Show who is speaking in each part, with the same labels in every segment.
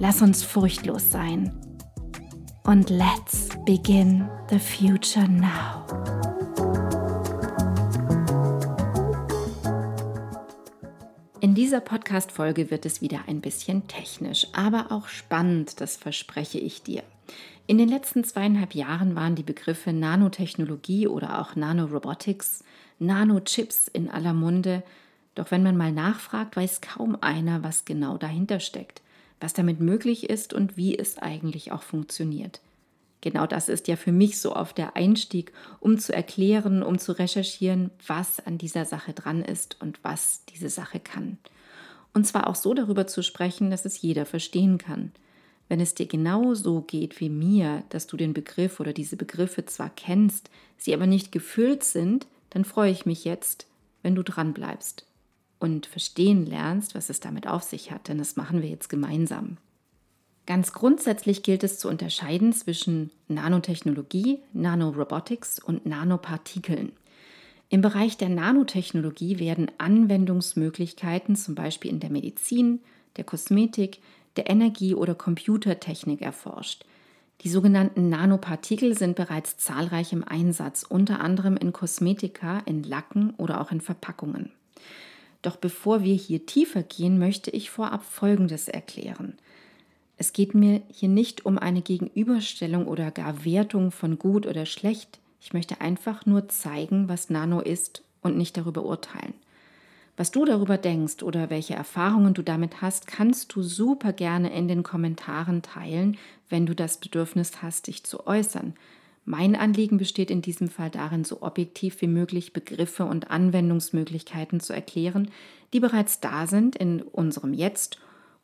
Speaker 1: Lass uns furchtlos sein. Und let's begin the future now. In dieser Podcast-Folge wird es wieder ein bisschen technisch, aber auch spannend, das verspreche ich dir. In den letzten zweieinhalb Jahren waren die Begriffe Nanotechnologie oder auch Nanorobotics, Nanochips in aller Munde, doch wenn man mal nachfragt, weiß kaum einer, was genau dahinter steckt was damit möglich ist und wie es eigentlich auch funktioniert. Genau das ist ja für mich so auf der Einstieg, um zu erklären, um zu recherchieren, was an dieser Sache dran ist und was diese Sache kann. Und zwar auch so darüber zu sprechen, dass es jeder verstehen kann. Wenn es dir genau so geht wie mir, dass du den Begriff oder diese Begriffe zwar kennst, sie aber nicht gefüllt sind, dann freue ich mich jetzt, wenn du dran bleibst und verstehen lernst, was es damit auf sich hat, denn das machen wir jetzt gemeinsam. Ganz grundsätzlich gilt es zu unterscheiden zwischen Nanotechnologie, Nanorobotics und Nanopartikeln. Im Bereich der Nanotechnologie werden Anwendungsmöglichkeiten zum Beispiel in der Medizin, der Kosmetik, der Energie- oder Computertechnik erforscht. Die sogenannten Nanopartikel sind bereits zahlreich im Einsatz, unter anderem in Kosmetika, in Lacken oder auch in Verpackungen. Doch bevor wir hier tiefer gehen, möchte ich vorab Folgendes erklären. Es geht mir hier nicht um eine Gegenüberstellung oder gar Wertung von gut oder schlecht. Ich möchte einfach nur zeigen, was Nano ist und nicht darüber urteilen. Was du darüber denkst oder welche Erfahrungen du damit hast, kannst du super gerne in den Kommentaren teilen, wenn du das Bedürfnis hast, dich zu äußern. Mein Anliegen besteht in diesem Fall darin, so objektiv wie möglich Begriffe und Anwendungsmöglichkeiten zu erklären, die bereits da sind in unserem Jetzt,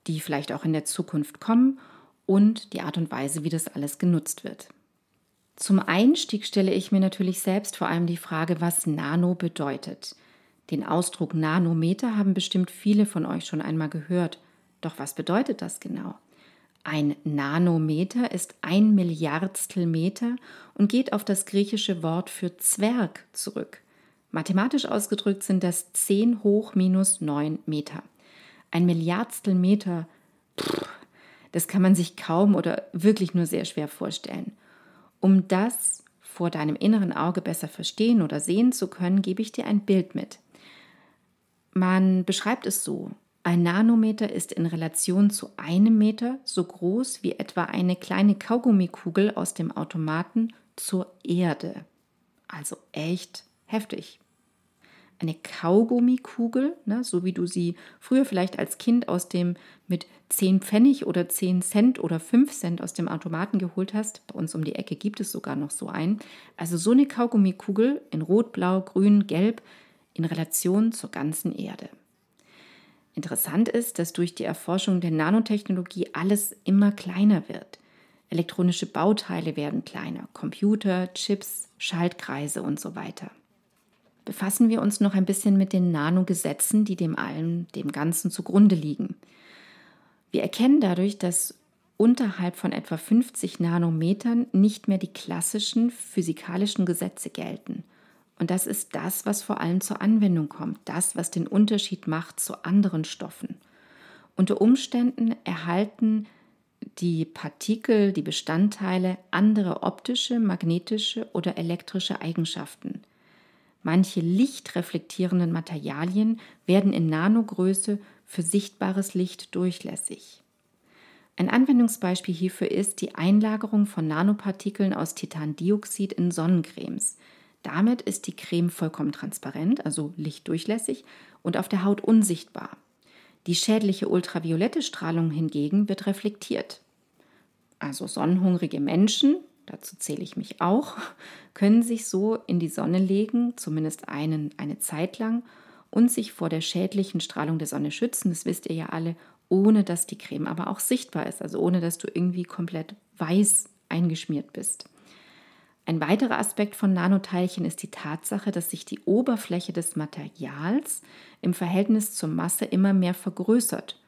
Speaker 1: die vielleicht auch in der Zukunft kommen und die Art und Weise, wie das alles genutzt wird. Zum Einstieg stelle ich mir natürlich selbst vor allem die Frage, was Nano bedeutet. Den Ausdruck Nanometer haben bestimmt viele von euch schon einmal gehört. Doch was bedeutet das genau? Ein Nanometer ist ein Milliardstel Meter und geht auf das griechische Wort für Zwerg zurück. Mathematisch ausgedrückt sind das 10 hoch minus 9 Meter. Ein Milliardstel Meter, pff, das kann man sich kaum oder wirklich nur sehr schwer vorstellen. Um das vor deinem inneren Auge besser verstehen oder sehen zu können, gebe ich dir ein Bild mit. Man beschreibt es so. Ein Nanometer ist in Relation zu einem Meter so groß wie etwa eine kleine Kaugummikugel aus dem Automaten zur Erde. Also echt heftig. Eine Kaugummikugel, ne, so wie du sie früher vielleicht als Kind aus dem mit 10 Pfennig oder 10 Cent oder 5 Cent aus dem Automaten geholt hast. Bei uns um die Ecke gibt es sogar noch so einen. Also so eine Kaugummikugel in Rot, Blau, Grün, Gelb in Relation zur ganzen Erde. Interessant ist, dass durch die Erforschung der Nanotechnologie alles immer kleiner wird. Elektronische Bauteile werden kleiner, Computer, Chips, Schaltkreise und so weiter. Befassen wir uns noch ein bisschen mit den Nanogesetzen, die dem allem, dem Ganzen zugrunde liegen. Wir erkennen dadurch, dass unterhalb von etwa 50 Nanometern nicht mehr die klassischen physikalischen Gesetze gelten – und das ist das, was vor allem zur Anwendung kommt, das, was den Unterschied macht zu anderen Stoffen. Unter Umständen erhalten die Partikel, die Bestandteile andere optische, magnetische oder elektrische Eigenschaften. Manche lichtreflektierenden Materialien werden in Nanogröße für sichtbares Licht durchlässig. Ein Anwendungsbeispiel hierfür ist die Einlagerung von Nanopartikeln aus Titandioxid in Sonnencremes. Damit ist die Creme vollkommen transparent, also lichtdurchlässig und auf der Haut unsichtbar. Die schädliche ultraviolette Strahlung hingegen wird reflektiert. Also sonnenhungrige Menschen, dazu zähle ich mich auch, können sich so in die Sonne legen, zumindest einen, eine Zeit lang, und sich vor der schädlichen Strahlung der Sonne schützen. Das wisst ihr ja alle, ohne dass die Creme aber auch sichtbar ist, also ohne dass du irgendwie komplett weiß eingeschmiert bist. Ein weiterer Aspekt von Nanoteilchen ist die Tatsache, dass sich die Oberfläche des Materials im Verhältnis zur Masse immer mehr vergrößert.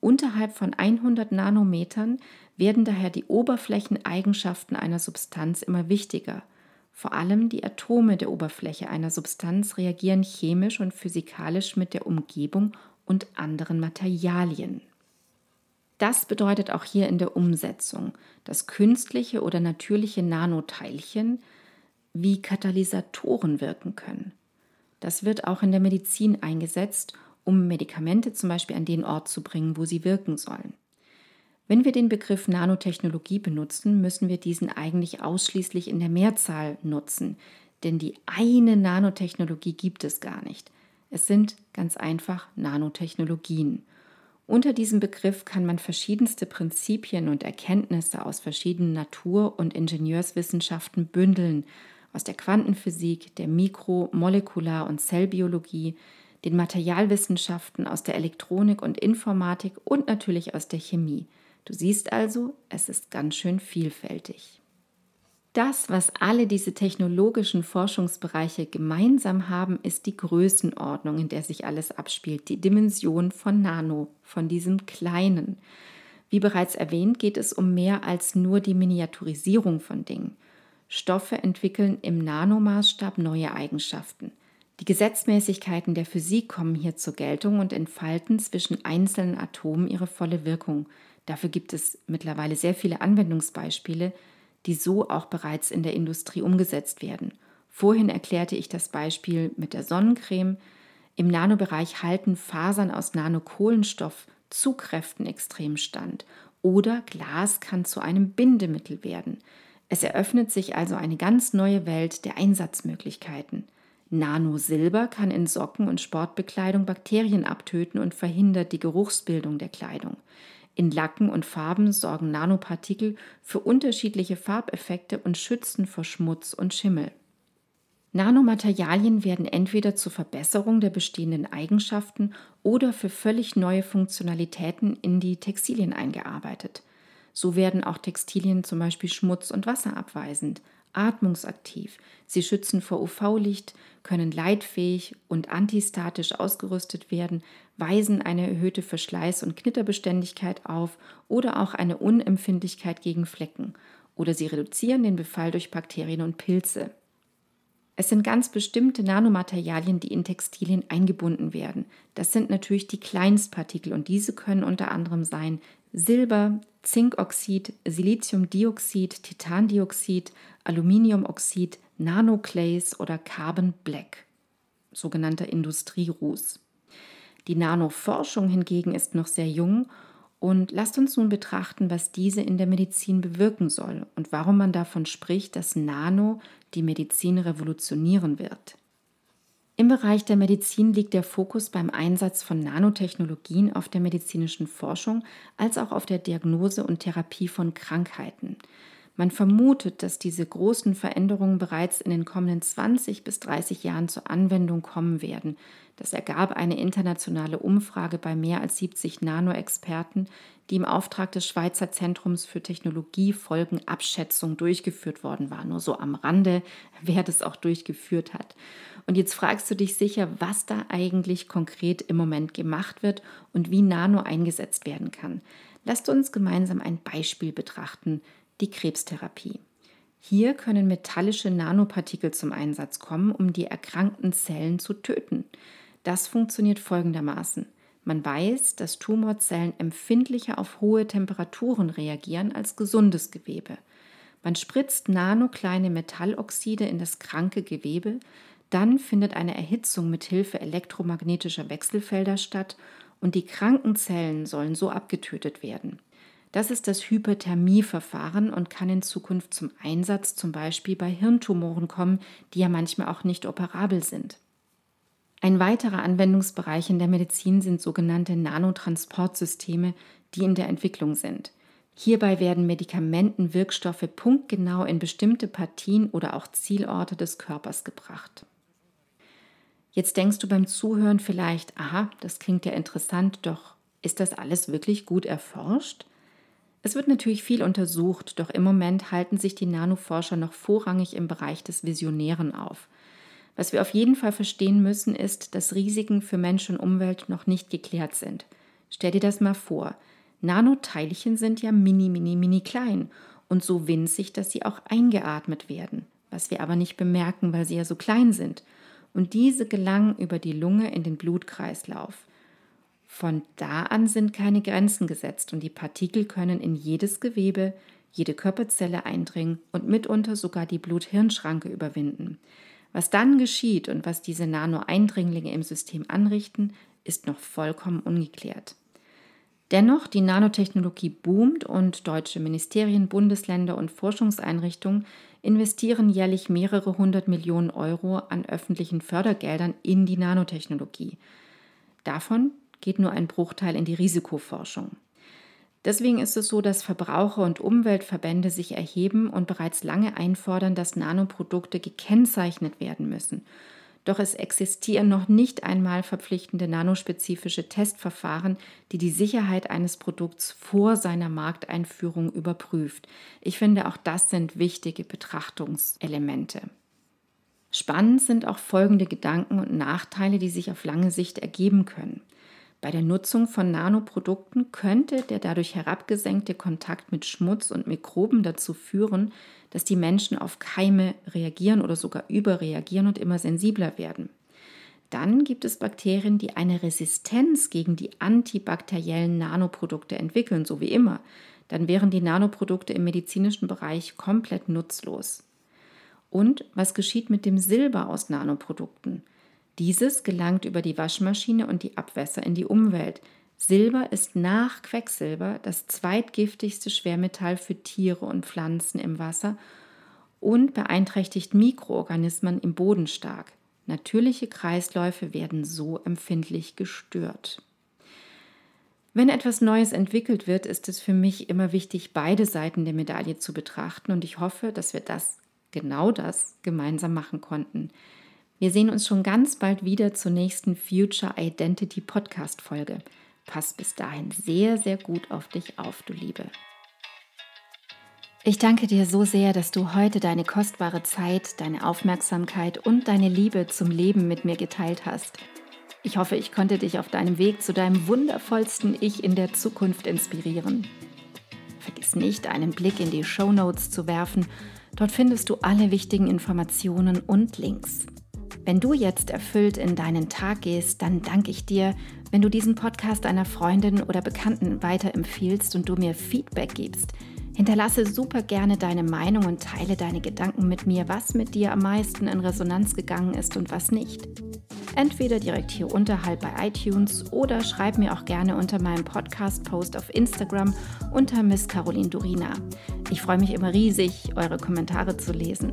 Speaker 1: Unterhalb von 100 Nanometern werden daher die Oberflächeneigenschaften einer Substanz immer wichtiger. Vor allem die Atome der Oberfläche einer Substanz reagieren chemisch und physikalisch mit der Umgebung und anderen Materialien. Das bedeutet auch hier in der Umsetzung, dass künstliche oder natürliche Nanoteilchen wie Katalysatoren wirken können. Das wird auch in der Medizin eingesetzt, um Medikamente zum Beispiel an den Ort zu bringen, wo sie wirken sollen. Wenn wir den Begriff Nanotechnologie benutzen, müssen wir diesen eigentlich ausschließlich in der Mehrzahl nutzen, denn die eine Nanotechnologie gibt es gar nicht. Es sind ganz einfach Nanotechnologien. Unter diesem Begriff kann man verschiedenste Prinzipien und Erkenntnisse aus verschiedenen Natur- und Ingenieurswissenschaften bündeln, aus der Quantenphysik, der Mikro-, Molekular- und Zellbiologie, den Materialwissenschaften, aus der Elektronik und Informatik und natürlich aus der Chemie. Du siehst also, es ist ganz schön vielfältig. Das, was alle diese technologischen Forschungsbereiche gemeinsam haben, ist die Größenordnung, in der sich alles abspielt, die Dimension von Nano, von diesem Kleinen. Wie bereits erwähnt, geht es um mehr als nur die Miniaturisierung von Dingen. Stoffe entwickeln im Nanomaßstab neue Eigenschaften. Die Gesetzmäßigkeiten der Physik kommen hier zur Geltung und entfalten zwischen einzelnen Atomen ihre volle Wirkung. Dafür gibt es mittlerweile sehr viele Anwendungsbeispiele, die so auch bereits in der Industrie umgesetzt werden. Vorhin erklärte ich das Beispiel mit der Sonnencreme. Im Nanobereich halten Fasern aus Nanokohlenstoff zu Kräften extrem stand oder Glas kann zu einem Bindemittel werden. Es eröffnet sich also eine ganz neue Welt der Einsatzmöglichkeiten. Nanosilber kann in Socken und Sportbekleidung Bakterien abtöten und verhindert die Geruchsbildung der Kleidung. In Lacken und Farben sorgen Nanopartikel für unterschiedliche Farbeffekte und schützen vor Schmutz und Schimmel. Nanomaterialien werden entweder zur Verbesserung der bestehenden Eigenschaften oder für völlig neue Funktionalitäten in die Textilien eingearbeitet. So werden auch Textilien zum Beispiel schmutz- und wasserabweisend, atmungsaktiv. Sie schützen vor UV-Licht, können leitfähig und antistatisch ausgerüstet werden, weisen eine erhöhte Verschleiß- und Knitterbeständigkeit auf oder auch eine Unempfindlichkeit gegen Flecken. Oder sie reduzieren den Befall durch Bakterien und Pilze. Es sind ganz bestimmte Nanomaterialien, die in Textilien eingebunden werden. Das sind natürlich die Kleinstpartikel und diese können unter anderem sein Silber, Zinkoxid, Siliziumdioxid, Titandioxid, Aluminiumoxid, Nanoclays oder Carbon Black, sogenannter Industrieruß. Die Nanoforschung hingegen ist noch sehr jung und lasst uns nun betrachten, was diese in der Medizin bewirken soll und warum man davon spricht, dass Nano die Medizin revolutionieren wird. Im Bereich der Medizin liegt der Fokus beim Einsatz von Nanotechnologien auf der medizinischen Forschung als auch auf der Diagnose und Therapie von Krankheiten. Man vermutet, dass diese großen Veränderungen bereits in den kommenden 20 bis 30 Jahren zur Anwendung kommen werden. Das ergab eine internationale Umfrage bei mehr als 70 Nano-Experten, die im Auftrag des Schweizer Zentrums für Technologiefolgenabschätzung durchgeführt worden war. Nur so am Rande, wer das auch durchgeführt hat. Und jetzt fragst du dich sicher, was da eigentlich konkret im Moment gemacht wird und wie Nano eingesetzt werden kann. Lasst uns gemeinsam ein Beispiel betrachten, die Krebstherapie. Hier können metallische Nanopartikel zum Einsatz kommen, um die erkrankten Zellen zu töten. Das funktioniert folgendermaßen. Man weiß, dass Tumorzellen empfindlicher auf hohe Temperaturen reagieren als gesundes Gewebe. Man spritzt nanokleine Metalloxide in das kranke Gewebe, dann findet eine Erhitzung mit Hilfe elektromagnetischer Wechselfelder statt und die kranken Zellen sollen so abgetötet werden. Das ist das Hyperthermieverfahren und kann in Zukunft zum Einsatz zum Beispiel bei Hirntumoren kommen, die ja manchmal auch nicht operabel sind. Ein weiterer Anwendungsbereich in der Medizin sind sogenannte Nanotransportsysteme, die in der Entwicklung sind. Hierbei werden Medikamentenwirkstoffe punktgenau in bestimmte Partien oder auch Zielorte des Körpers gebracht. Jetzt denkst du beim Zuhören vielleicht, aha, das klingt ja interessant, doch ist das alles wirklich gut erforscht? Es wird natürlich viel untersucht, doch im Moment halten sich die Nanoforscher noch vorrangig im Bereich des Visionären auf. Was wir auf jeden Fall verstehen müssen, ist, dass Risiken für Mensch und Umwelt noch nicht geklärt sind. Stell dir das mal vor. Nanoteilchen sind ja mini, mini, mini klein und so winzig, dass sie auch eingeatmet werden, was wir aber nicht bemerken, weil sie ja so klein sind. Und diese gelangen über die Lunge in den Blutkreislauf. Von da an sind keine Grenzen gesetzt und die Partikel können in jedes Gewebe, jede Körperzelle eindringen und mitunter sogar die Blut-Hirn-Schranke überwinden. Was dann geschieht und was diese Nano-Eindringlinge im System anrichten, ist noch vollkommen ungeklärt. Dennoch, die Nanotechnologie boomt und deutsche Ministerien, Bundesländer und Forschungseinrichtungen investieren jährlich mehrere hundert Millionen Euro an öffentlichen Fördergeldern in die Nanotechnologie. Davon geht nur ein Bruchteil in die Risikoforschung. Deswegen ist es so, dass Verbraucher- und Umweltverbände sich erheben und bereits lange einfordern, dass Nanoprodukte gekennzeichnet werden müssen. Doch es existieren noch nicht einmal verpflichtende nanospezifische Testverfahren, die die Sicherheit eines Produkts vor seiner Markteinführung überprüft. Ich finde, auch das sind wichtige Betrachtungselemente. Spannend sind auch folgende Gedanken und Nachteile, die sich auf lange Sicht ergeben können. Bei der Nutzung von Nanoprodukten könnte der dadurch herabgesenkte Kontakt mit Schmutz und Mikroben dazu führen, dass die Menschen auf Keime reagieren oder sogar überreagieren und immer sensibler werden. Dann gibt es Bakterien, die eine Resistenz gegen die antibakteriellen Nanoprodukte entwickeln, so wie immer. Dann wären die Nanoprodukte im medizinischen Bereich komplett nutzlos. Und was geschieht mit dem Silber aus Nanoprodukten? Dieses gelangt über die Waschmaschine und die Abwässer in die Umwelt. Silber ist nach Quecksilber das zweitgiftigste Schwermetall für Tiere und Pflanzen im Wasser und beeinträchtigt Mikroorganismen im Boden stark. Natürliche Kreisläufe werden so empfindlich gestört. Wenn etwas Neues entwickelt wird, ist es für mich immer wichtig, beide Seiten der Medaille zu betrachten und ich hoffe, dass wir das, genau das, gemeinsam machen konnten. Wir sehen uns schon ganz bald wieder zur nächsten Future Identity Podcast Folge. Pass bis dahin sehr, sehr gut auf dich auf, du Liebe. Ich danke dir so sehr, dass du heute deine kostbare Zeit, deine Aufmerksamkeit und deine Liebe zum Leben mit mir geteilt hast. Ich hoffe, ich konnte dich auf deinem Weg zu deinem wundervollsten Ich in der Zukunft inspirieren. Vergiss nicht, einen Blick in die Show Notes zu werfen. Dort findest du alle wichtigen Informationen und Links. Wenn du jetzt erfüllt in deinen Tag gehst, dann danke ich dir, wenn du diesen Podcast einer Freundin oder Bekannten weiterempfiehlst und du mir Feedback gibst. Hinterlasse super gerne deine Meinung und teile deine Gedanken mit mir, was mit dir am meisten in Resonanz gegangen ist und was nicht. Entweder direkt hier unterhalb bei iTunes oder schreib mir auch gerne unter meinem Podcast-Post auf Instagram unter Miss Caroline Durina. Ich freue mich immer riesig, eure Kommentare zu lesen.